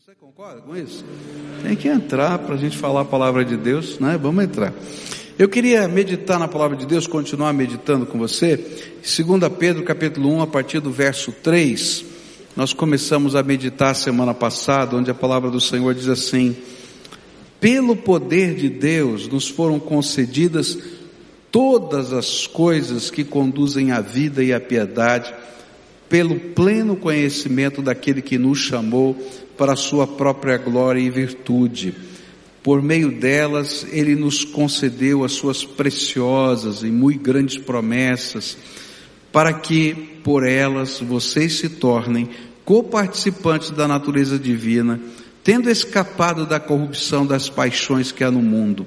Você concorda com isso? Tem que entrar para a gente falar a palavra de Deus, né? Vamos entrar. Eu queria meditar na palavra de Deus, continuar meditando com você. 2 Pedro capítulo 1, a partir do verso 3. Nós começamos a meditar semana passada, onde a palavra do Senhor diz assim: Pelo poder de Deus nos foram concedidas todas as coisas que conduzem à vida e à piedade, pelo pleno conhecimento daquele que nos chamou para sua própria glória e virtude. Por meio delas, ele nos concedeu as suas preciosas e muito grandes promessas, para que por elas vocês se tornem coparticipantes da natureza divina, tendo escapado da corrupção das paixões que há no mundo.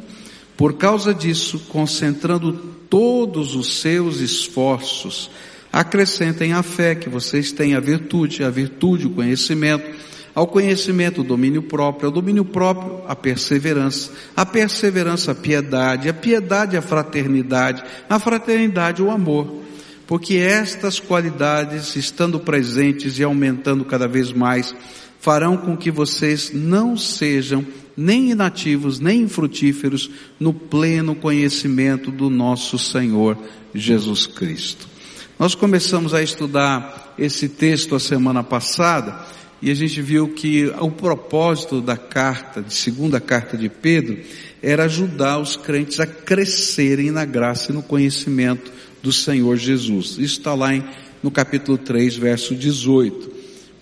Por causa disso, concentrando todos os seus esforços, acrescentem a fé que vocês têm a virtude, a virtude, o conhecimento, ao conhecimento, o domínio próprio, ao domínio próprio, a perseverança, a perseverança, a piedade, a piedade, a fraternidade, a fraternidade, o amor. Porque estas qualidades, estando presentes e aumentando cada vez mais, farão com que vocês não sejam nem inativos, nem infrutíferos no pleno conhecimento do nosso Senhor Jesus Cristo. Nós começamos a estudar esse texto a semana passada e a gente viu que o propósito da carta, de segunda carta de Pedro, era ajudar os crentes a crescerem na graça e no conhecimento do Senhor Jesus. Isso está lá em, no capítulo 3, verso 18.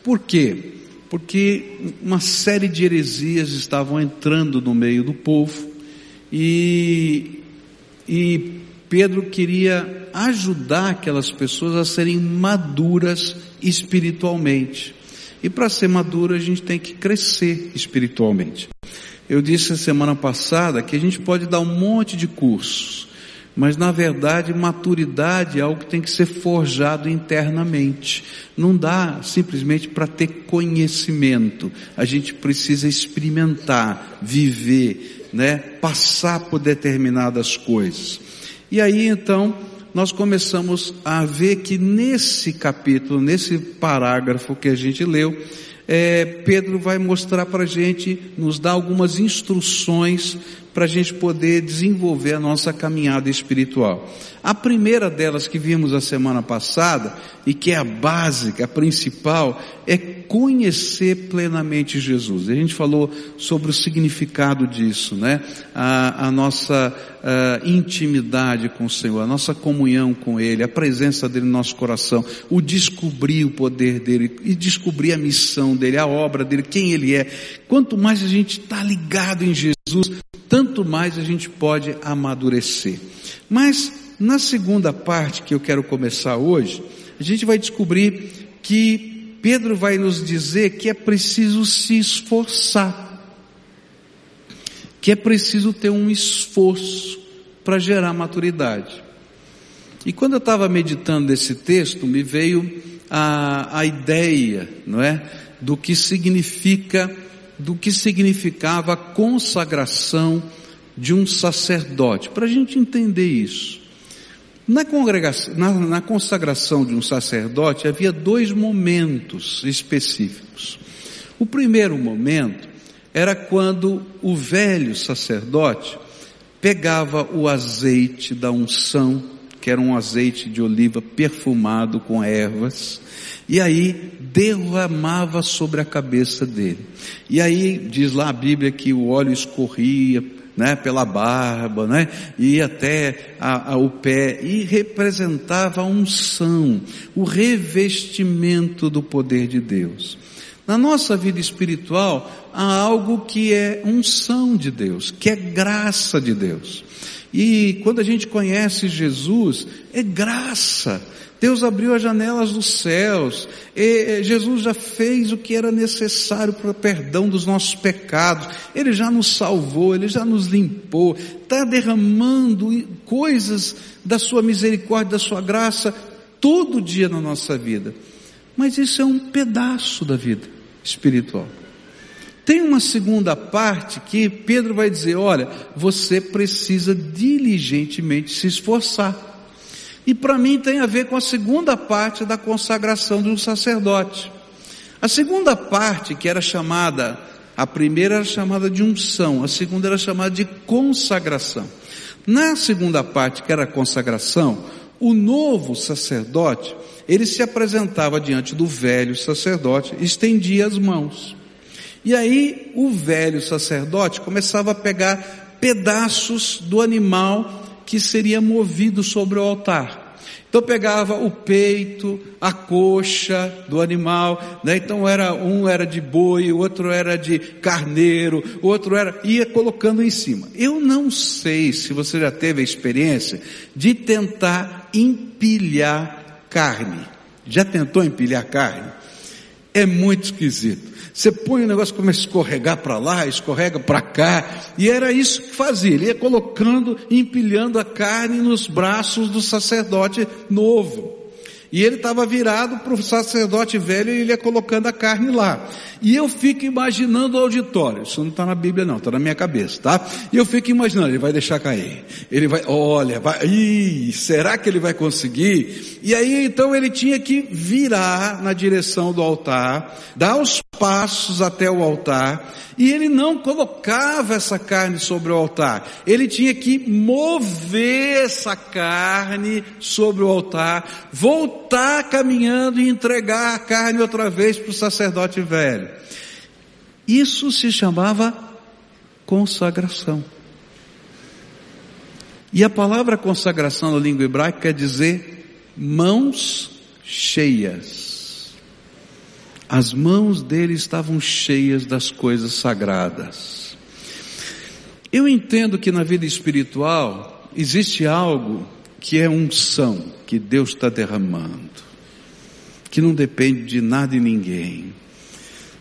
Por quê? Porque uma série de heresias estavam entrando no meio do povo e, e Pedro queria ajudar aquelas pessoas a serem maduras espiritualmente. E para ser maduro a gente tem que crescer espiritualmente. Eu disse a semana passada que a gente pode dar um monte de cursos, mas na verdade maturidade é algo que tem que ser forjado internamente. Não dá simplesmente para ter conhecimento. A gente precisa experimentar, viver, né? Passar por determinadas coisas. E aí então, nós começamos a ver que nesse capítulo, nesse parágrafo que a gente leu, é, Pedro vai mostrar para a gente, nos dar algumas instruções para a gente poder desenvolver a nossa caminhada espiritual. A primeira delas que vimos a semana passada, e que é a básica, a principal, é conhecer plenamente Jesus. A gente falou sobre o significado disso, né? A, a nossa a intimidade com o Senhor, a nossa comunhão com Ele, a presença dele no nosso coração, o descobrir o poder dele e descobrir a missão dele, a obra dele, quem Ele é. Quanto mais a gente está ligado em Jesus, tanto mais a gente pode amadurecer. Mas na segunda parte que eu quero começar hoje, a gente vai descobrir que Pedro vai nos dizer que é preciso se esforçar, que é preciso ter um esforço para gerar maturidade. E quando eu estava meditando nesse texto, me veio a, a ideia, não é, do que significa do que significava a consagração de um sacerdote, para a gente entender isso. Na, na, na consagração de um sacerdote havia dois momentos específicos. O primeiro momento era quando o velho sacerdote pegava o azeite da unção, que era um azeite de oliva perfumado com ervas, e aí derramava sobre a cabeça dele. E aí diz lá a Bíblia que o óleo escorria, né, pela barba, né, e até a, a, o pé, e representava a unção, o revestimento do poder de Deus. Na nossa vida espiritual, há algo que é unção de Deus, que é graça de Deus. E quando a gente conhece Jesus, é graça. Deus abriu as janelas dos céus. Jesus já fez o que era necessário para o perdão dos nossos pecados. Ele já nos salvou, Ele já nos limpou. Está derramando coisas da sua misericórdia, da sua graça, todo dia na nossa vida. Mas isso é um pedaço da vida espiritual. Tem uma segunda parte que Pedro vai dizer: olha, você precisa diligentemente se esforçar. E para mim tem a ver com a segunda parte da consagração de um sacerdote. A segunda parte, que era chamada, a primeira era chamada de unção, a segunda era chamada de consagração. Na segunda parte, que era consagração, o novo sacerdote, ele se apresentava diante do velho sacerdote, estendia as mãos. E aí o velho sacerdote começava a pegar pedaços do animal que seria movido sobre o altar. Então pegava o peito, a coxa do animal, né? Então era um era de boi, o outro era de carneiro, o outro era ia colocando em cima. Eu não sei se você já teve a experiência de tentar empilhar carne. Já tentou empilhar carne? É muito esquisito. Você põe o negócio começa a escorregar para lá, escorrega para cá, e era isso que fazia. Ele ia colocando, empilhando a carne nos braços do sacerdote novo. E ele estava virado para o sacerdote velho e ele ia colocando a carne lá. E eu fico imaginando o auditório. Isso não está na Bíblia não, está na minha cabeça, tá? E eu fico imaginando, ele vai deixar cair. Ele vai, olha, vai, ih, será que ele vai conseguir? E aí então ele tinha que virar na direção do altar, dar os passos até o altar, e ele não colocava essa carne sobre o altar. Ele tinha que mover essa carne sobre o altar, voltar caminhando e entregar a carne outra vez para o sacerdote velho. Isso se chamava consagração. E a palavra consagração na língua hebraica quer dizer mãos cheias. As mãos dele estavam cheias das coisas sagradas. Eu entendo que na vida espiritual existe algo que é unção, que Deus está derramando, que não depende de nada e ninguém.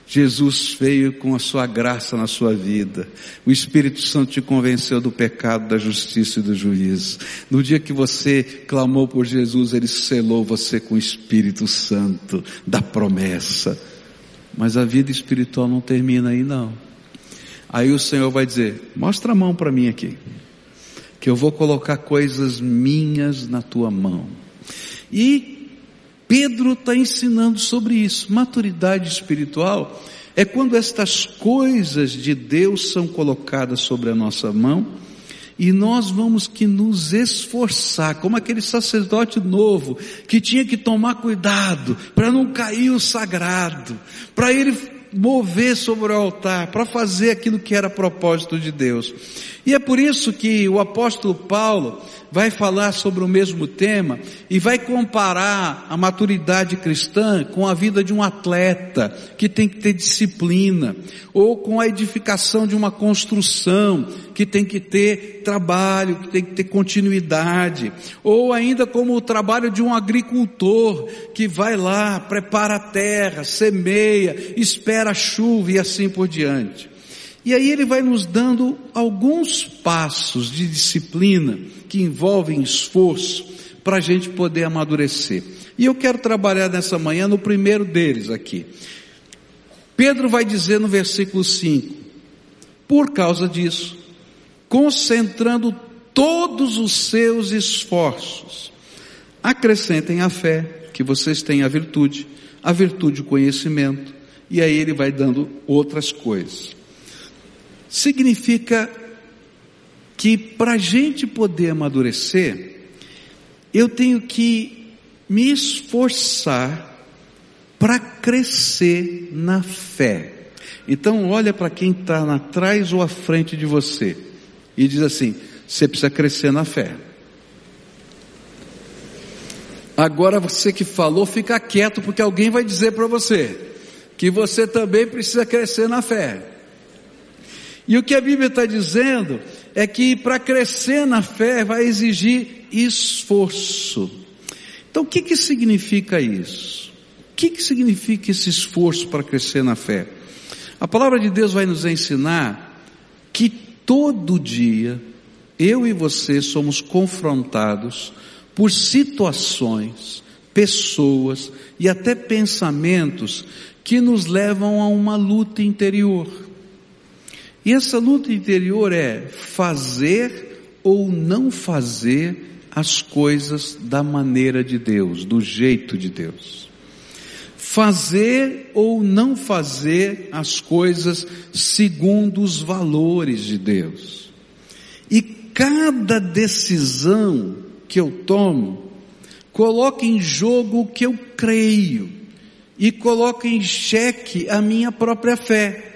Jesus veio com a sua graça na sua vida. O Espírito Santo te convenceu do pecado, da justiça e do juízo. No dia que você clamou por Jesus, Ele selou você com o Espírito Santo da promessa. Mas a vida espiritual não termina aí não. Aí o Senhor vai dizer, mostra a mão para mim aqui. Que eu vou colocar coisas minhas na tua mão. E Pedro está ensinando sobre isso. Maturidade espiritual é quando estas coisas de Deus são colocadas sobre a nossa mão e nós vamos que nos esforçar, como aquele sacerdote novo que tinha que tomar cuidado para não cair o sagrado, para ele mover sobre o altar, para fazer aquilo que era propósito de Deus. E é por isso que o apóstolo Paulo vai falar sobre o mesmo tema e vai comparar a maturidade cristã com a vida de um atleta que tem que ter disciplina, ou com a edificação de uma construção que tem que ter trabalho, que tem que ter continuidade, ou ainda como o trabalho de um agricultor que vai lá, prepara a terra, semeia, espera a chuva e assim por diante. E aí ele vai nos dando alguns passos de disciplina que envolvem esforço para a gente poder amadurecer. E eu quero trabalhar nessa manhã no primeiro deles aqui. Pedro vai dizer no versículo 5: por causa disso, concentrando todos os seus esforços, acrescentem a fé, que vocês têm a virtude, a virtude o conhecimento, e aí ele vai dando outras coisas significa que para a gente poder amadurecer, eu tenho que me esforçar para crescer na fé. Então olha para quem está atrás ou à frente de você e diz assim: você precisa crescer na fé. Agora você que falou, fica quieto porque alguém vai dizer para você que você também precisa crescer na fé. E o que a Bíblia está dizendo é que para crescer na fé vai exigir esforço. Então o que que significa isso? O que que significa esse esforço para crescer na fé? A palavra de Deus vai nos ensinar que todo dia eu e você somos confrontados por situações, pessoas e até pensamentos que nos levam a uma luta interior. E essa luta interior é fazer ou não fazer as coisas da maneira de Deus, do jeito de Deus. fazer ou não fazer as coisas segundo os valores de Deus. E cada decisão que eu tomo coloca em jogo o que eu creio e coloca em xeque a minha própria fé.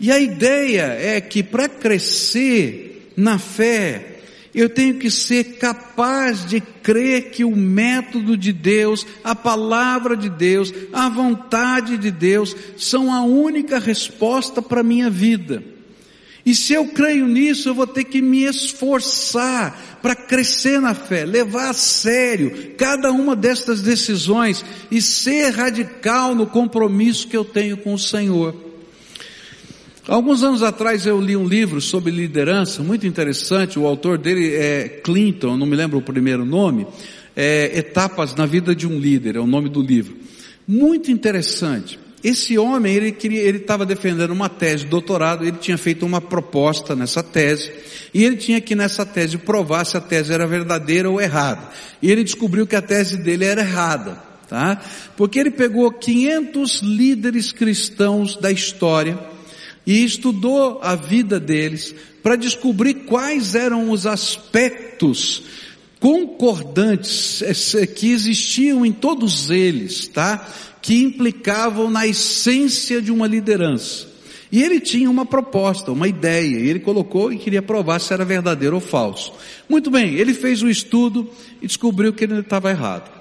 E a ideia é que para crescer na fé, eu tenho que ser capaz de crer que o método de Deus, a palavra de Deus, a vontade de Deus são a única resposta para a minha vida. E se eu creio nisso, eu vou ter que me esforçar para crescer na fé, levar a sério cada uma destas decisões e ser radical no compromisso que eu tenho com o Senhor. Alguns anos atrás eu li um livro sobre liderança, muito interessante, o autor dele é Clinton, não me lembro o primeiro nome, é, Etapas na Vida de um Líder, é o nome do livro. Muito interessante. Esse homem, ele queria, ele estava defendendo uma tese de doutorado, ele tinha feito uma proposta nessa tese, e ele tinha que nessa tese provar se a tese era verdadeira ou errada. E ele descobriu que a tese dele era errada, tá? Porque ele pegou 500 líderes cristãos da história, e estudou a vida deles para descobrir quais eram os aspectos concordantes eh, que existiam em todos eles, tá? Que implicavam na essência de uma liderança. E ele tinha uma proposta, uma ideia, e ele colocou e queria provar se era verdadeiro ou falso. Muito bem, ele fez o estudo e descobriu que ele estava errado.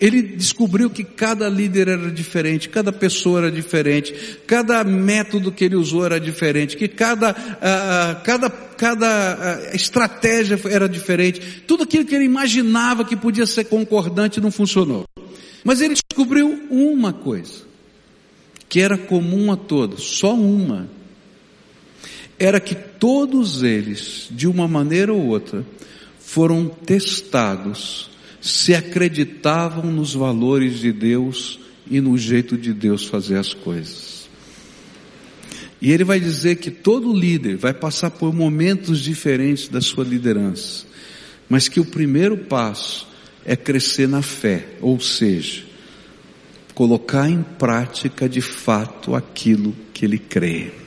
Ele descobriu que cada líder era diferente, cada pessoa era diferente, cada método que ele usou era diferente, que cada, uh, cada, cada uh, estratégia era diferente. Tudo aquilo que ele imaginava que podia ser concordante não funcionou. Mas ele descobriu uma coisa, que era comum a todos, só uma. Era que todos eles, de uma maneira ou outra, foram testados se acreditavam nos valores de Deus e no jeito de Deus fazer as coisas. E ele vai dizer que todo líder vai passar por momentos diferentes da sua liderança, mas que o primeiro passo é crescer na fé, ou seja, colocar em prática de fato aquilo que ele crê.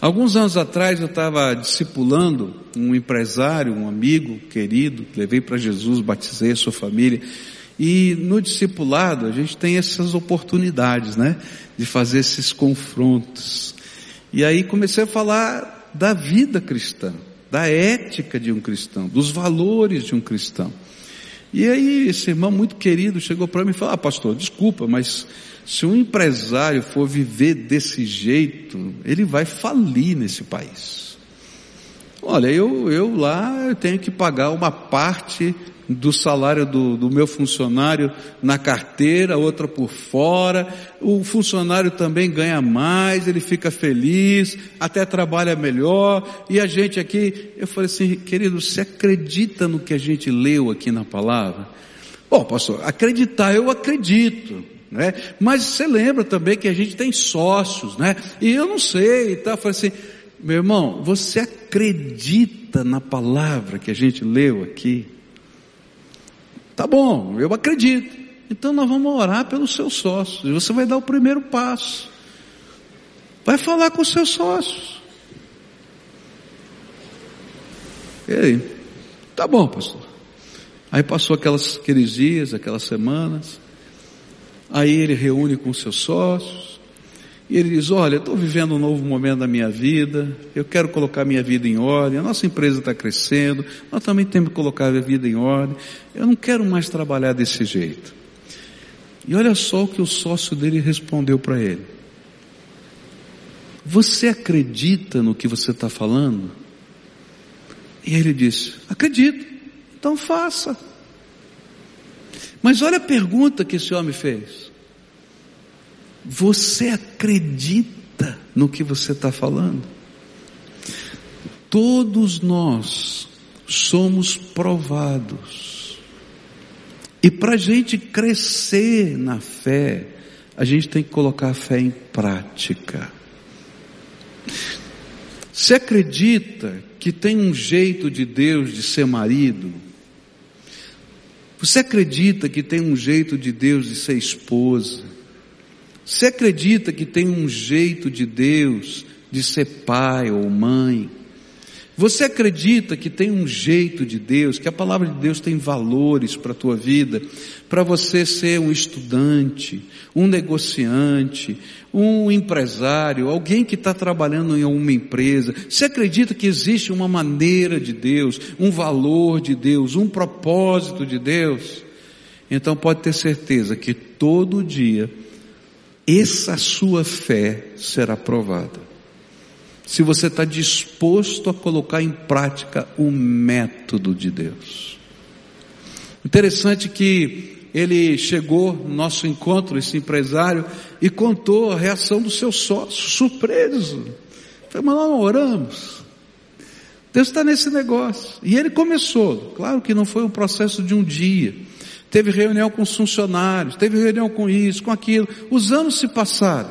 Alguns anos atrás eu estava discipulando um empresário, um amigo querido, levei para Jesus, batizei a sua família. E no discipulado a gente tem essas oportunidades, né? De fazer esses confrontos. E aí comecei a falar da vida cristã, da ética de um cristão, dos valores de um cristão. E aí esse irmão muito querido chegou para mim e falou, ah pastor, desculpa, mas se um empresário for viver desse jeito, ele vai falir nesse país. Olha, eu, eu lá eu tenho que pagar uma parte do salário do, do meu funcionário na carteira, outra por fora. O funcionário também ganha mais, ele fica feliz, até trabalha melhor. E a gente aqui, eu falei assim, querido, você acredita no que a gente leu aqui na palavra? Bom, pastor, acreditar eu acredito. Né? Mas você lembra também que a gente tem sócios, né? E eu não sei, e tá? Falei assim, meu irmão, você acredita na palavra que a gente leu aqui? Tá bom, eu acredito. Então nós vamos orar pelos seus sócios. E você vai dar o primeiro passo. Vai falar com os seus sócios. E aí? Tá bom, pastor. Aí passou aquelas, aqueles dias, aquelas semanas. Aí ele reúne com seus sócios e ele diz: Olha, estou vivendo um novo momento da minha vida, eu quero colocar minha vida em ordem, a nossa empresa está crescendo, nós também temos que colocar a vida em ordem, eu não quero mais trabalhar desse jeito. E olha só o que o sócio dele respondeu para ele: Você acredita no que você está falando? E ele disse: Acredito, então faça. Mas olha a pergunta que esse homem fez. Você acredita no que você está falando? Todos nós somos provados. E para a gente crescer na fé, a gente tem que colocar a fé em prática. Você acredita que tem um jeito de Deus de ser marido? Você acredita que tem um jeito de Deus de ser esposa? Você acredita que tem um jeito de Deus de ser pai ou mãe? Você acredita que tem um jeito de Deus, que a palavra de Deus tem valores para a tua vida, para você ser um estudante, um negociante, um empresário, alguém que está trabalhando em uma empresa? Você acredita que existe uma maneira de Deus, um valor de Deus, um propósito de Deus? Então pode ter certeza que todo dia essa sua fé será provada se você está disposto a colocar em prática o método de Deus. Interessante que ele chegou no nosso encontro, esse empresário, e contou a reação do seu sócio, surpreso. Falei, mas nós não oramos. Deus está nesse negócio. E ele começou, claro que não foi um processo de um dia. Teve reunião com os funcionários, teve reunião com isso, com aquilo. Os anos se passaram.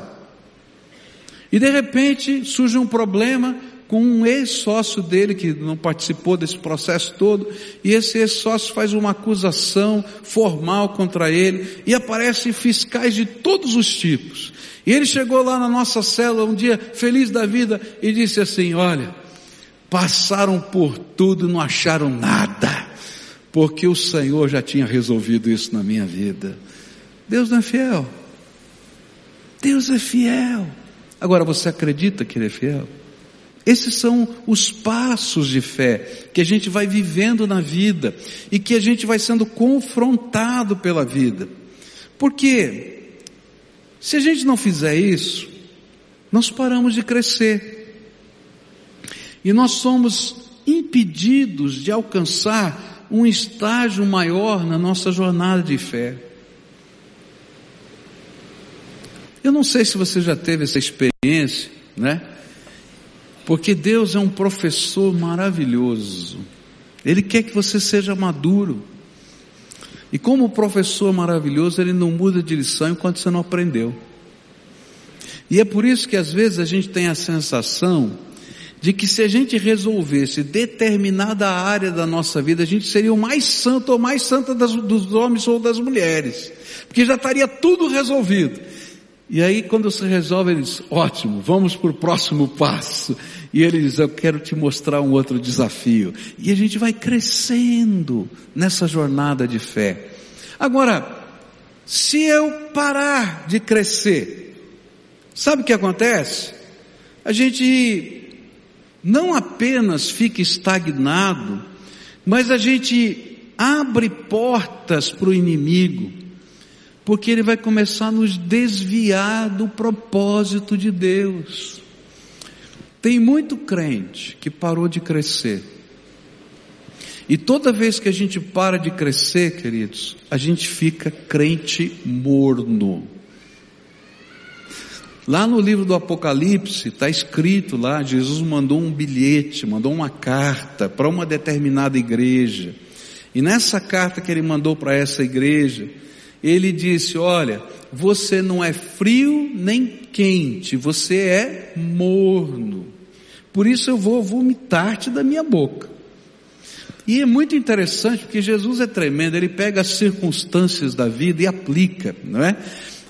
E de repente surge um problema com um ex-sócio dele que não participou desse processo todo, e esse ex-sócio faz uma acusação formal contra ele, e aparecem fiscais de todos os tipos. E ele chegou lá na nossa cela um dia feliz da vida e disse assim: Olha, passaram por tudo e não acharam nada, porque o Senhor já tinha resolvido isso na minha vida. Deus não é fiel. Deus é fiel. Agora, você acredita que Ele é fiel? Esses são os passos de fé que a gente vai vivendo na vida e que a gente vai sendo confrontado pela vida. Porque se a gente não fizer isso, nós paramos de crescer. E nós somos impedidos de alcançar um estágio maior na nossa jornada de fé. Eu não sei se você já teve essa experiência, né? Porque Deus é um professor maravilhoso. Ele quer que você seja maduro. E como professor maravilhoso, ele não muda de lição enquanto você não aprendeu. E é por isso que às vezes a gente tem a sensação de que se a gente resolvesse determinada área da nossa vida, a gente seria o mais santo ou mais santa das, dos homens ou das mulheres. Porque já estaria tudo resolvido. E aí quando se resolve, ele diz, ótimo, vamos para o próximo passo. E ele diz, eu quero te mostrar um outro desafio. E a gente vai crescendo nessa jornada de fé. Agora, se eu parar de crescer, sabe o que acontece? A gente não apenas fica estagnado, mas a gente abre portas para o inimigo porque ele vai começar a nos desviar do propósito de Deus. Tem muito crente que parou de crescer. E toda vez que a gente para de crescer, queridos, a gente fica crente morno. Lá no livro do Apocalipse está escrito lá, Jesus mandou um bilhete, mandou uma carta para uma determinada igreja. E nessa carta que ele mandou para essa igreja, ele disse: Olha, você não é frio nem quente, você é morno. Por isso eu vou vomitar-te da minha boca. E é muito interessante porque Jesus é tremendo, ele pega as circunstâncias da vida e aplica, não é?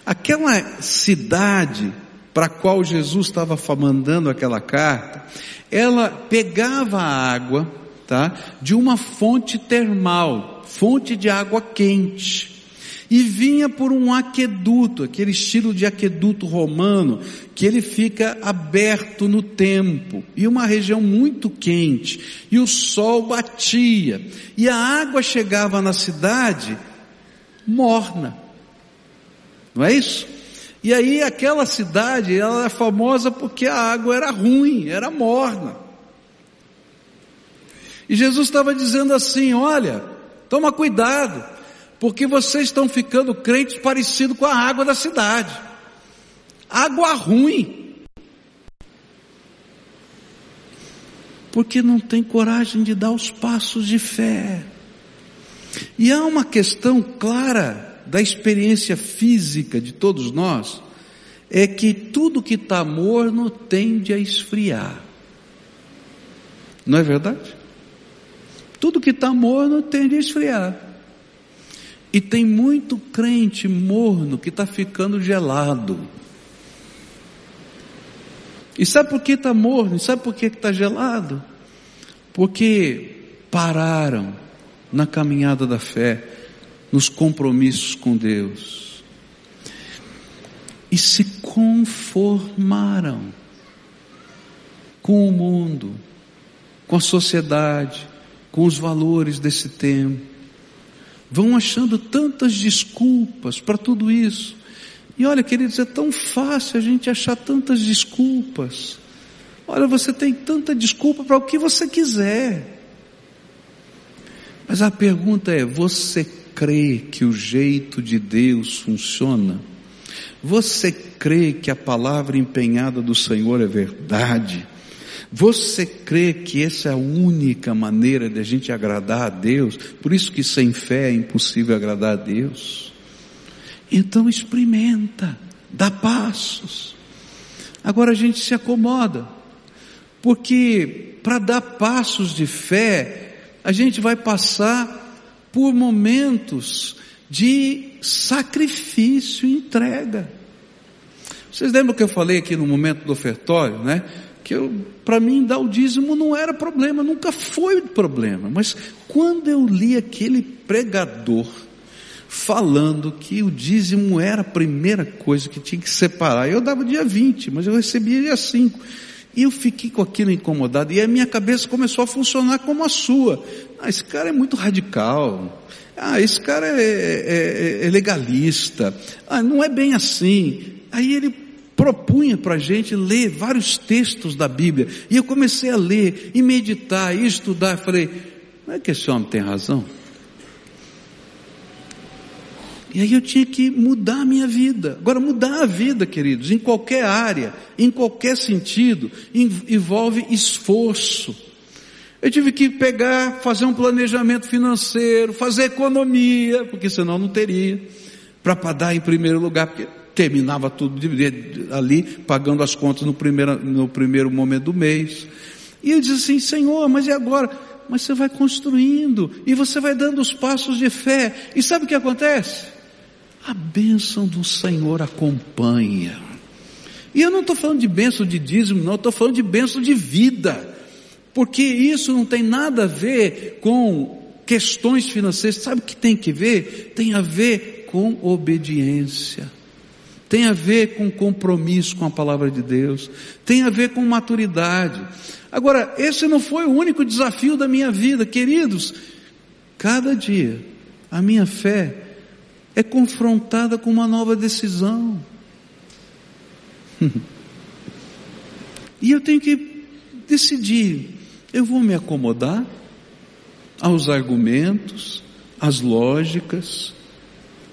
Aquela cidade para a qual Jesus estava mandando aquela carta, ela pegava a água, tá? De uma fonte termal, fonte de água quente e vinha por um aqueduto, aquele estilo de aqueduto romano, que ele fica aberto no tempo, e uma região muito quente, e o sol batia, e a água chegava na cidade morna. Não é isso? E aí aquela cidade, ela é famosa porque a água era ruim, era morna. E Jesus estava dizendo assim, olha, toma cuidado, porque vocês estão ficando crentes parecido com a água da cidade. Água ruim. Porque não tem coragem de dar os passos de fé. E há uma questão clara da experiência física de todos nós, é que tudo que está morno tende a esfriar. Não é verdade? Tudo que está morno tende a esfriar. E tem muito crente morno que está ficando gelado. E sabe por que está morno? E sabe por que está gelado? Porque pararam na caminhada da fé, nos compromissos com Deus. E se conformaram com o mundo, com a sociedade, com os valores desse tempo. Vão achando tantas desculpas para tudo isso. E olha, queridos, é tão fácil a gente achar tantas desculpas. Olha, você tem tanta desculpa para o que você quiser. Mas a pergunta é: você crê que o jeito de Deus funciona? Você crê que a palavra empenhada do Senhor é verdade? Você crê que essa é a única maneira de a gente agradar a Deus? Por isso que sem fé é impossível agradar a Deus. Então experimenta, dá passos. Agora a gente se acomoda, porque para dar passos de fé, a gente vai passar por momentos de sacrifício e entrega. Vocês lembram que eu falei aqui no momento do ofertório, né? Que para mim dar o dízimo não era problema, nunca foi problema. Mas quando eu li aquele pregador falando que o dízimo era a primeira coisa que tinha que separar. Eu dava dia 20, mas eu recebia dia 5. E eu fiquei com aquilo incomodado e a minha cabeça começou a funcionar como a sua. Ah, esse cara é muito radical. Ah, esse cara é, é, é, é legalista. Ah, não é bem assim. Aí ele propunha para a gente ler vários textos da Bíblia. E eu comecei a ler e meditar e estudar. Falei, não é que esse homem tem razão? E aí eu tinha que mudar a minha vida. Agora, mudar a vida, queridos, em qualquer área, em qualquer sentido, envolve esforço. Eu tive que pegar, fazer um planejamento financeiro, fazer economia, porque senão não teria, para dar em primeiro lugar, porque terminava tudo ali, pagando as contas no primeiro, no primeiro momento do mês. E eu disse assim, Senhor, mas e agora? Mas você vai construindo, e você vai dando os passos de fé, e sabe o que acontece? A bênção do Senhor acompanha. E eu não estou falando de bênção de dízimo, não, estou falando de bênção de vida. Porque isso não tem nada a ver com questões financeiras. Sabe o que tem que ver? Tem a ver com obediência. Tem a ver com compromisso com a palavra de Deus. Tem a ver com maturidade. Agora, esse não foi o único desafio da minha vida, queridos. Cada dia, a minha fé é confrontada com uma nova decisão. e eu tenho que decidir: eu vou me acomodar aos argumentos, às lógicas,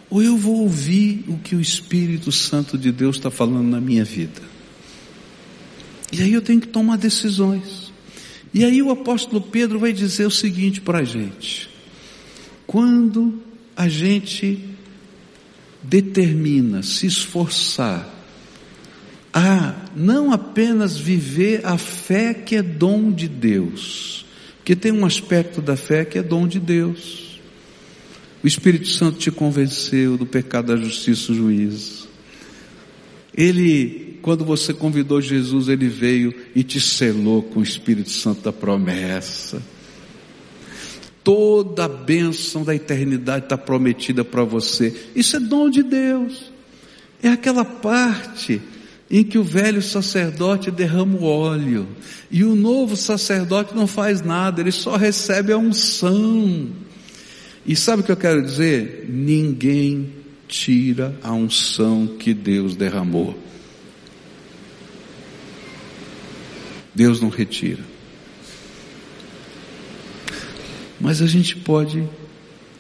ou eu vou ouvir o que o Espírito Santo de Deus está falando na minha vida? E aí eu tenho que tomar decisões. E aí o apóstolo Pedro vai dizer o seguinte para a gente: quando a gente determina se esforçar a não apenas viver a fé que é dom de Deus, que tem um aspecto da fé que é dom de Deus. O Espírito Santo te convenceu do pecado, da justiça, do juízo. Ele, quando você convidou Jesus, ele veio e te selou com o Espírito Santo da promessa. Toda a bênção da eternidade está prometida para você. Isso é dom de Deus. É aquela parte em que o velho sacerdote derrama o óleo e o novo sacerdote não faz nada, ele só recebe a unção. E sabe o que eu quero dizer? Ninguém tira a unção que Deus derramou. Deus não retira. Mas a gente pode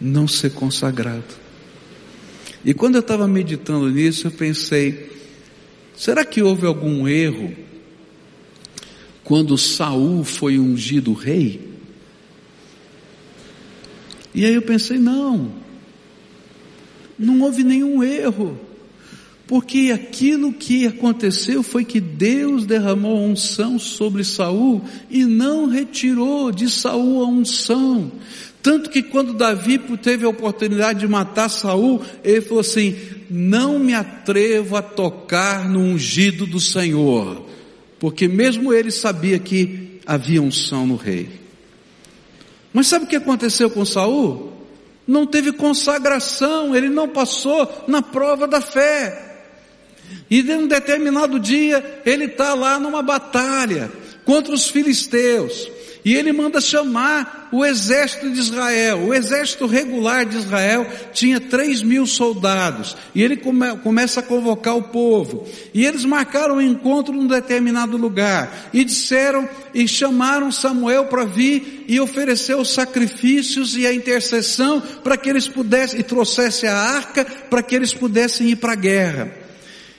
não ser consagrado. E quando eu estava meditando nisso, eu pensei: será que houve algum erro quando Saul foi ungido rei? E aí eu pensei: não, não houve nenhum erro. Porque aquilo que aconteceu foi que Deus derramou a unção sobre Saul e não retirou de Saul a unção. Tanto que quando Davi teve a oportunidade de matar Saul, ele falou assim: não me atrevo a tocar no ungido do Senhor, porque mesmo ele sabia que havia unção no rei. Mas sabe o que aconteceu com Saul? Não teve consagração, ele não passou na prova da fé. E de um determinado dia ele está lá numa batalha contra os filisteus. E ele manda chamar o exército de Israel. O exército regular de Israel tinha três mil soldados. E ele come, começa a convocar o povo. E eles marcaram um encontro num determinado lugar. E disseram e chamaram Samuel para vir e oferecer os sacrifícios e a intercessão para que eles pudessem, e trouxesse a arca para que eles pudessem ir para a guerra.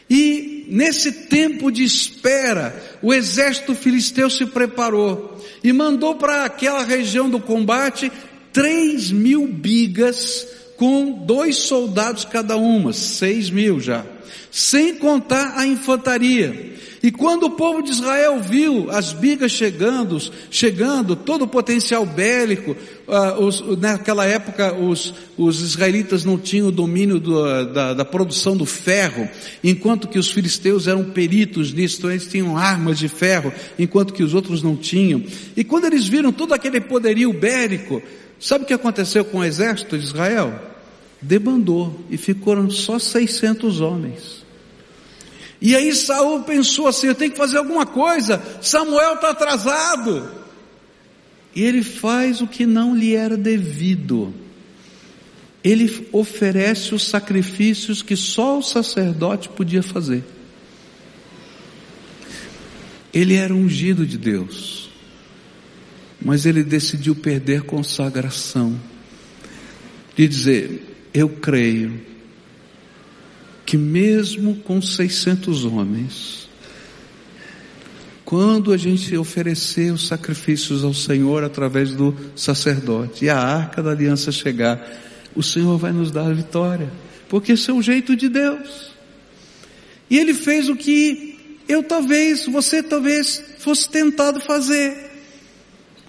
E nesse tempo de espera, o exército filisteu se preparou e mandou para aquela região do combate três mil bigas com dois soldados cada uma, seis mil já, sem contar a infantaria. E quando o povo de Israel viu as bigas chegando, chegando, todo o potencial bélico, uh, os, naquela época os, os, israelitas não tinham o domínio do, da, da, produção do ferro, enquanto que os filisteus eram peritos nisso, então eles tinham armas de ferro, enquanto que os outros não tinham. E quando eles viram todo aquele poderio bélico, sabe o que aconteceu com o exército de Israel? Debandou e ficaram só 600 homens. E aí Saul pensou assim: eu tenho que fazer alguma coisa, Samuel está atrasado. E ele faz o que não lhe era devido. Ele oferece os sacrifícios que só o sacerdote podia fazer. Ele era ungido de Deus, mas ele decidiu perder consagração, de dizer: Eu creio que mesmo com 600 homens, quando a gente oferecer os sacrifícios ao Senhor através do sacerdote e a arca da aliança chegar, o Senhor vai nos dar a vitória, porque esse é o jeito de Deus. E ele fez o que eu talvez, você talvez fosse tentado fazer.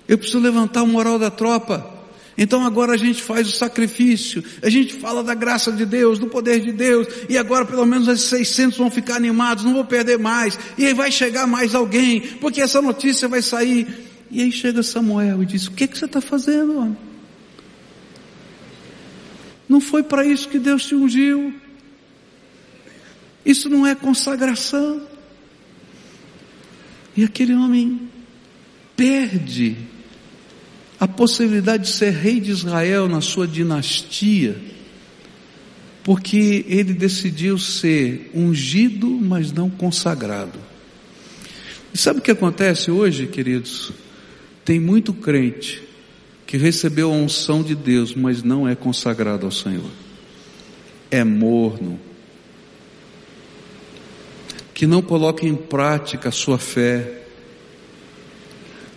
Eu preciso levantar o moral da tropa. Então agora a gente faz o sacrifício, a gente fala da graça de Deus, do poder de Deus, e agora pelo menos esses 600 vão ficar animados, não vou perder mais, e aí vai chegar mais alguém, porque essa notícia vai sair. E aí chega Samuel e diz: O que, que você está fazendo, homem? Não foi para isso que Deus te ungiu. Isso não é consagração. E aquele homem perde a possibilidade de ser rei de Israel na sua dinastia, porque ele decidiu ser ungido, mas não consagrado. E sabe o que acontece hoje, queridos? Tem muito crente que recebeu a unção de Deus, mas não é consagrado ao Senhor. É morno. Que não coloca em prática a sua fé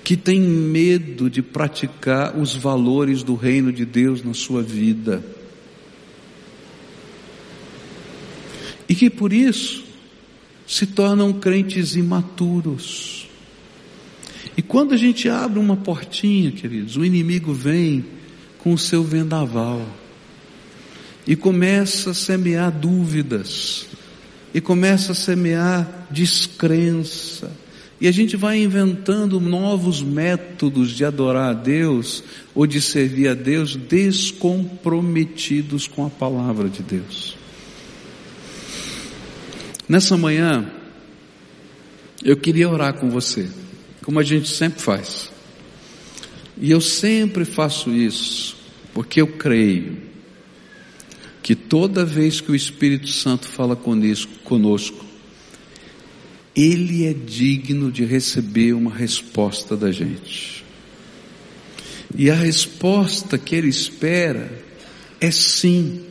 que tem medo de praticar os valores do reino de Deus na sua vida. E que por isso se tornam crentes imaturos. E quando a gente abre uma portinha, queridos, o inimigo vem com o seu vendaval e começa a semear dúvidas, e começa a semear descrença, e a gente vai inventando novos métodos de adorar a Deus ou de servir a Deus descomprometidos com a palavra de Deus. Nessa manhã, eu queria orar com você, como a gente sempre faz. E eu sempre faço isso, porque eu creio que toda vez que o Espírito Santo fala conosco, ele é digno de receber uma resposta da gente. E a resposta que ele espera é sim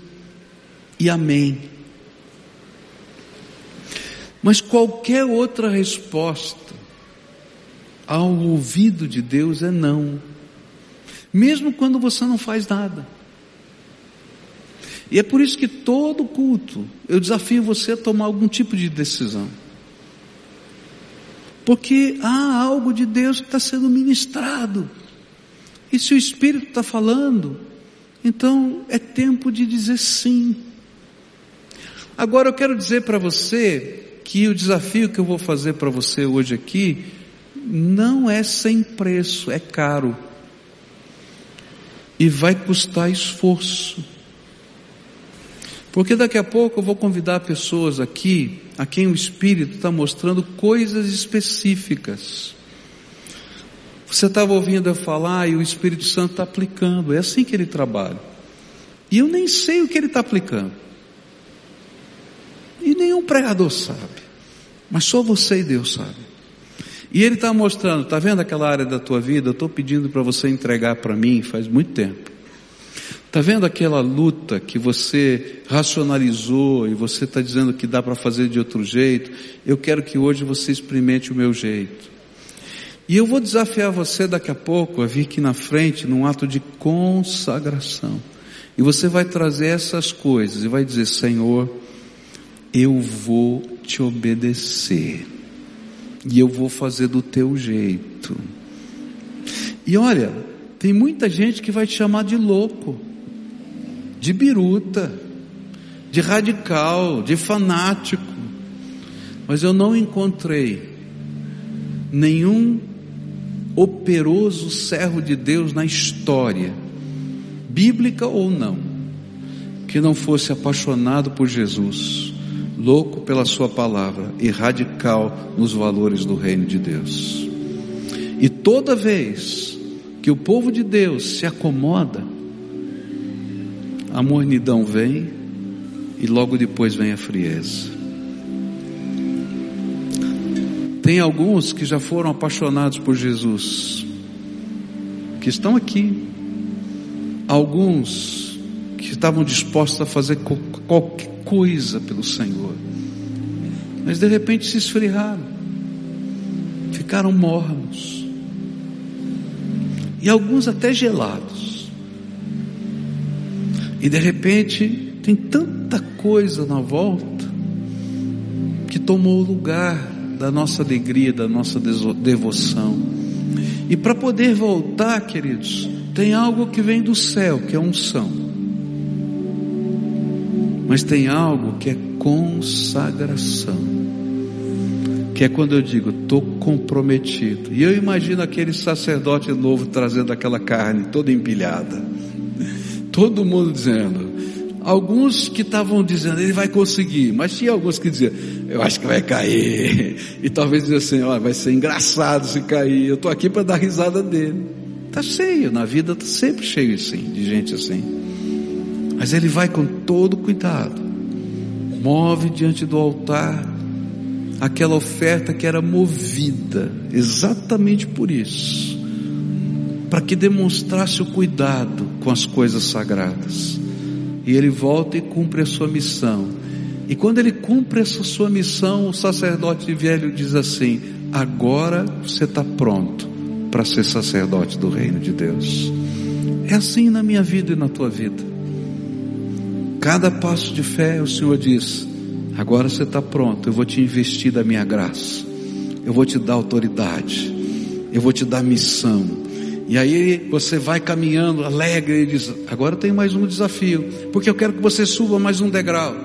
e amém. Mas qualquer outra resposta ao ouvido de Deus é não. Mesmo quando você não faz nada. E é por isso que todo culto eu desafio você a tomar algum tipo de decisão. Porque há algo de Deus que está sendo ministrado. E se o Espírito está falando, então é tempo de dizer sim. Agora eu quero dizer para você que o desafio que eu vou fazer para você hoje aqui não é sem preço, é caro. E vai custar esforço. Porque daqui a pouco eu vou convidar pessoas aqui a quem o Espírito está mostrando coisas específicas. Você estava ouvindo eu falar e o Espírito Santo está aplicando, é assim que ele trabalha. E eu nem sei o que ele está aplicando. E nenhum pregador sabe. Mas só você e Deus sabe. E ele está mostrando, está vendo aquela área da tua vida? Eu estou pedindo para você entregar para mim faz muito tempo. Está vendo aquela luta que você racionalizou e você está dizendo que dá para fazer de outro jeito? Eu quero que hoje você experimente o meu jeito. E eu vou desafiar você daqui a pouco a vir aqui na frente num ato de consagração. E você vai trazer essas coisas e vai dizer: Senhor, eu vou te obedecer. E eu vou fazer do teu jeito. E olha, tem muita gente que vai te chamar de louco, de biruta, de radical, de fanático. Mas eu não encontrei nenhum operoso servo de Deus na história, bíblica ou não, que não fosse apaixonado por Jesus louco pela Sua palavra e radical nos valores do reino de Deus. E toda vez que o povo de Deus se acomoda, a mornidão vem e logo depois vem a frieza. Tem alguns que já foram apaixonados por Jesus, que estão aqui. Alguns que estavam dispostos a fazer qualquer coisa pelo Senhor. Mas de repente se esfriaram, ficaram mornos, e alguns até gelados. E de repente tem tanta coisa na volta que tomou o lugar da nossa alegria, da nossa devoção. E para poder voltar, queridos, tem algo que vem do céu, que é unção. Mas tem algo que é consagração. Que é quando eu digo, estou comprometido. E eu imagino aquele sacerdote novo trazendo aquela carne toda empilhada. Todo mundo dizendo. Alguns que estavam dizendo, ele vai conseguir. Mas tinha alguns que diziam, eu acho que vai cair. E talvez diziam assim, oh, vai ser engraçado se cair. Eu estou aqui para dar risada dele. Está cheio, na vida está sempre cheio assim, de gente assim. Mas ele vai com todo cuidado, move diante do altar aquela oferta que era movida exatamente por isso, para que demonstrasse o cuidado com as coisas sagradas. E ele volta e cumpre a sua missão. E quando ele cumpre essa sua missão, o sacerdote velho diz assim: agora você está pronto para ser sacerdote do reino de Deus. É assim na minha vida e na tua vida. Cada passo de fé, o Senhor diz: agora você está pronto, eu vou te investir da minha graça, eu vou te dar autoridade, eu vou te dar missão. E aí você vai caminhando alegre e diz: agora tem mais um desafio, porque eu quero que você suba mais um degrau.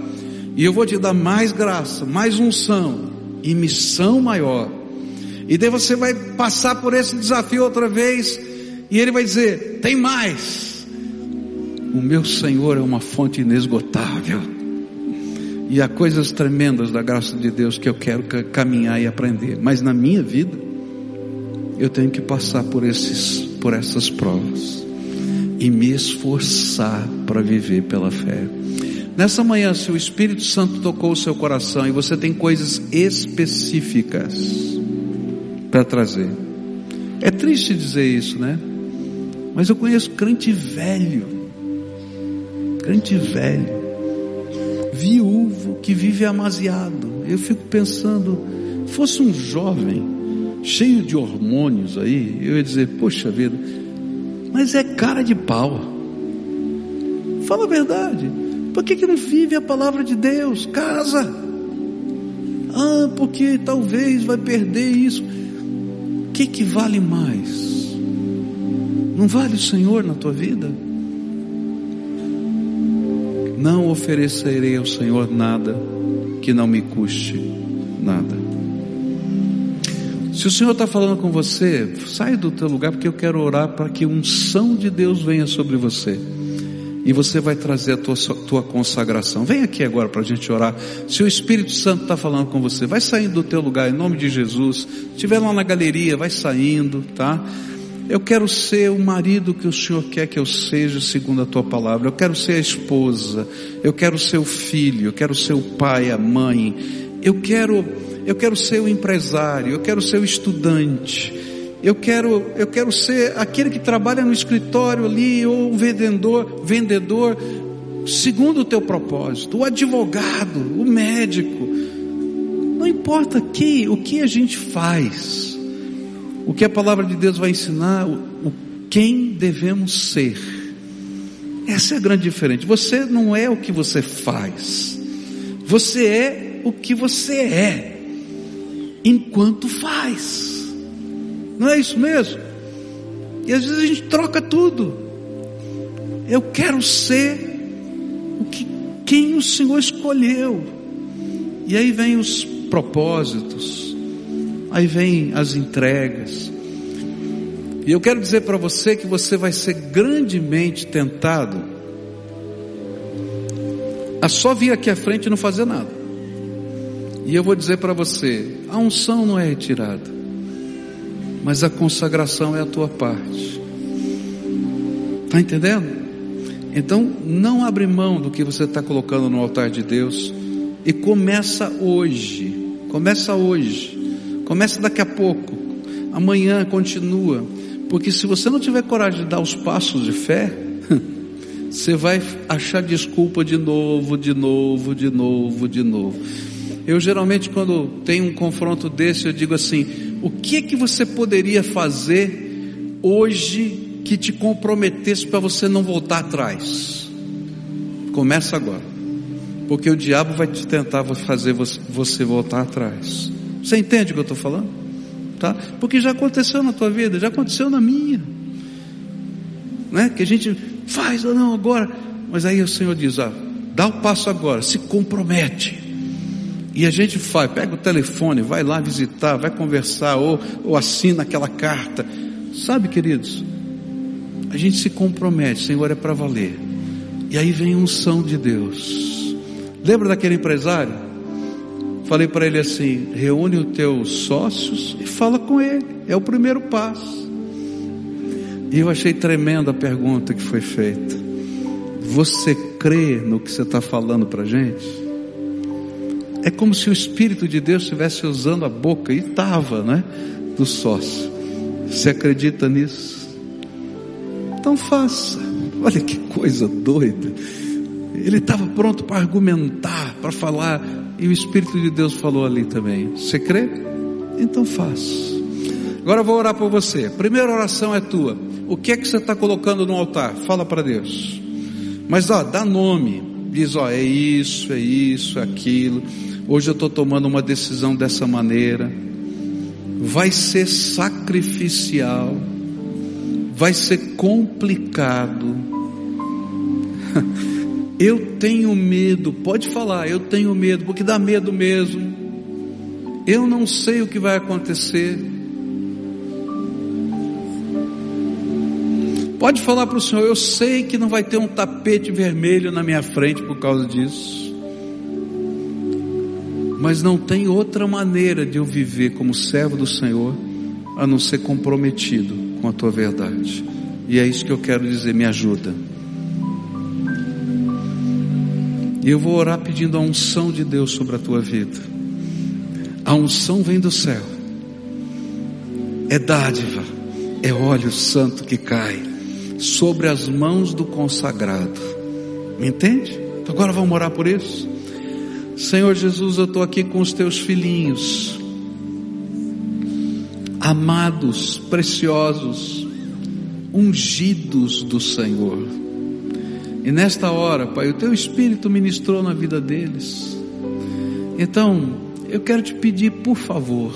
E eu vou te dar mais graça, mais unção e missão maior. E daí você vai passar por esse desafio outra vez, e ele vai dizer: tem mais. O meu Senhor é uma fonte inesgotável. E há coisas tremendas da graça de Deus que eu quero caminhar e aprender. Mas na minha vida, eu tenho que passar por esses, por essas provas e me esforçar para viver pela fé. Nessa manhã, se o Espírito Santo tocou o seu coração e você tem coisas específicas para trazer, é triste dizer isso, né? Mas eu conheço crente velho crente velho, viúvo que vive amasiado. Eu fico pensando, fosse um jovem cheio de hormônios aí, eu ia dizer, poxa vida, mas é cara de pau. Fala a verdade. Por que, que não vive a palavra de Deus? Casa. Ah, porque talvez vai perder isso. O que, que vale mais? Não vale o Senhor na tua vida? Não oferecerei ao Senhor nada que não me custe nada. Se o Senhor está falando com você, sai do teu lugar porque eu quero orar para que unção de Deus venha sobre você. E você vai trazer a tua, tua consagração. Vem aqui agora para a gente orar. Se o Espírito Santo está falando com você, vai saindo do teu lugar em nome de Jesus. Se estiver lá na galeria, vai saindo, tá? Eu quero ser o marido que o Senhor quer que eu seja, segundo a tua palavra. Eu quero ser a esposa. Eu quero ser o filho. Eu quero ser o pai, a mãe. Eu quero, eu quero ser o empresário. Eu quero ser o estudante. Eu quero, eu quero ser aquele que trabalha no escritório ali, ou o vendedor, vendedor, segundo o teu propósito, o advogado, o médico. Não importa aqui o que a gente faz, o que a palavra de Deus vai ensinar, o, o quem devemos ser. Essa é a grande diferença. Você não é o que você faz, você é o que você é, enquanto faz. Não é isso mesmo? E às vezes a gente troca tudo. Eu quero ser o que quem o Senhor escolheu. E aí vem os propósitos, aí vem as entregas. E eu quero dizer para você que você vai ser grandemente tentado a só vir aqui à frente e não fazer nada. E eu vou dizer para você, a unção não é retirada mas a consagração é a tua parte. Está entendendo? Então, não abre mão do que você está colocando no altar de Deus e começa hoje. Começa hoje. Começa daqui a pouco. Amanhã continua. Porque se você não tiver coragem de dar os passos de fé, você vai achar desculpa de novo, de novo, de novo, de novo. Eu geralmente quando tem um confronto desse, eu digo assim: o que é que você poderia fazer hoje que te comprometesse para você não voltar atrás? Começa agora. Porque o diabo vai te tentar fazer você voltar atrás. Você entende o que eu estou falando? Tá? Porque já aconteceu na tua vida, já aconteceu na minha. Né? Que a gente faz ou não agora. Mas aí o Senhor diz: ah, dá o passo agora, se compromete. E a gente faz, pega o telefone, vai lá visitar, vai conversar, ou, ou assina aquela carta. Sabe, queridos, a gente se compromete, Senhor, é para valer. E aí vem a unção de Deus. Lembra daquele empresário? Falei para ele assim: reúne os teus sócios e fala com ele. É o primeiro passo. E eu achei tremenda a pergunta que foi feita. Você crê no que você está falando para a gente? É como se o Espírito de Deus estivesse usando a boca, e estava, né? Do sócio. Você acredita nisso? Então faça. Olha que coisa doida. Ele estava pronto para argumentar, para falar, e o Espírito de Deus falou ali também. Você crê? Então faça. Agora eu vou orar por você. Primeira oração é tua. O que é que você está colocando no altar? Fala para Deus. Mas ó, dá nome. Diz, ó, é isso, é isso, é aquilo. Hoje eu estou tomando uma decisão dessa maneira. Vai ser sacrificial, vai ser complicado. Eu tenho medo, pode falar, eu tenho medo, porque dá medo mesmo. Eu não sei o que vai acontecer. Pode falar para o Senhor, eu sei que não vai ter um tapete vermelho na minha frente por causa disso mas não tem outra maneira de eu viver como servo do Senhor a não ser comprometido com a tua verdade. E é isso que eu quero dizer, me ajuda. E eu vou orar pedindo a unção de Deus sobre a tua vida. A unção vem do céu. É dádiva, é óleo santo que cai sobre as mãos do consagrado. Me entende? Então agora vamos orar por isso. Senhor Jesus, eu estou aqui com os teus filhinhos, amados, preciosos, ungidos do Senhor. E nesta hora, Pai, o teu Espírito ministrou na vida deles. Então, eu quero te pedir, por favor,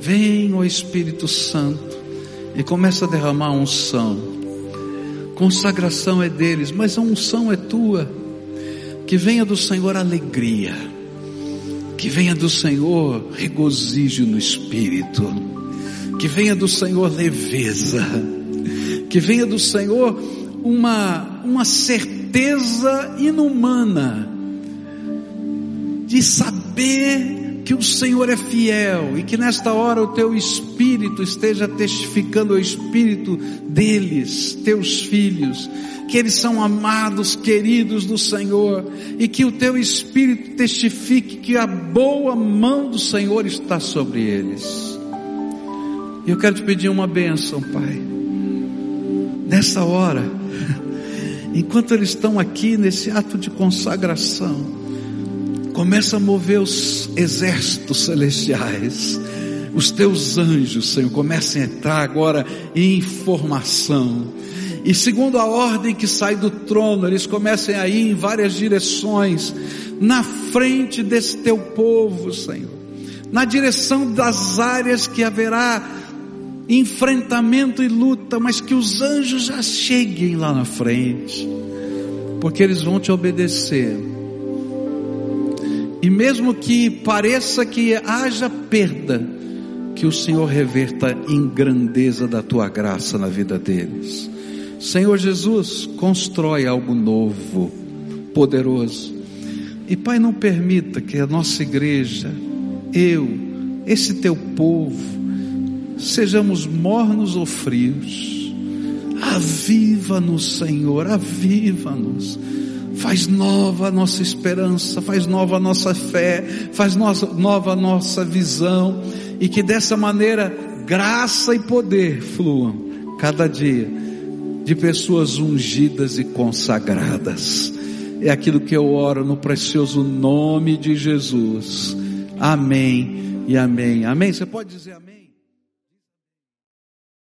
vem, ó Espírito Santo, e começa a derramar unção. Consagração é deles, mas a unção é tua. Que venha do Senhor alegria, que venha do Senhor regozijo no espírito, que venha do Senhor leveza, que venha do Senhor uma, uma certeza inumana de saber que o Senhor é fiel e que nesta hora o teu espírito esteja testificando o espírito deles, teus filhos, que eles são amados, queridos do Senhor e que o teu espírito testifique que a boa mão do Senhor está sobre eles. E eu quero te pedir uma bênção, Pai. Nessa hora, enquanto eles estão aqui nesse ato de consagração, Começa a mover os exércitos celestiais. Os teus anjos, Senhor, comecem a entrar agora em formação. E segundo a ordem que sai do trono, eles comecem a ir em várias direções, na frente desse teu povo, Senhor. Na direção das áreas que haverá enfrentamento e luta, mas que os anjos já cheguem lá na frente, porque eles vão te obedecer e mesmo que pareça que haja perda, que o Senhor reverta em grandeza da tua graça na vida deles. Senhor Jesus, constrói algo novo, poderoso. E Pai, não permita que a nossa igreja, eu, esse teu povo, sejamos mornos ou frios. Aviva-nos, Senhor, aviva-nos faz nova a nossa esperança, faz nova a nossa fé, faz nova a nossa visão, e que dessa maneira graça e poder fluam cada dia de pessoas ungidas e consagradas. É aquilo que eu oro no precioso nome de Jesus. Amém e amém. Amém. Você pode dizer amém?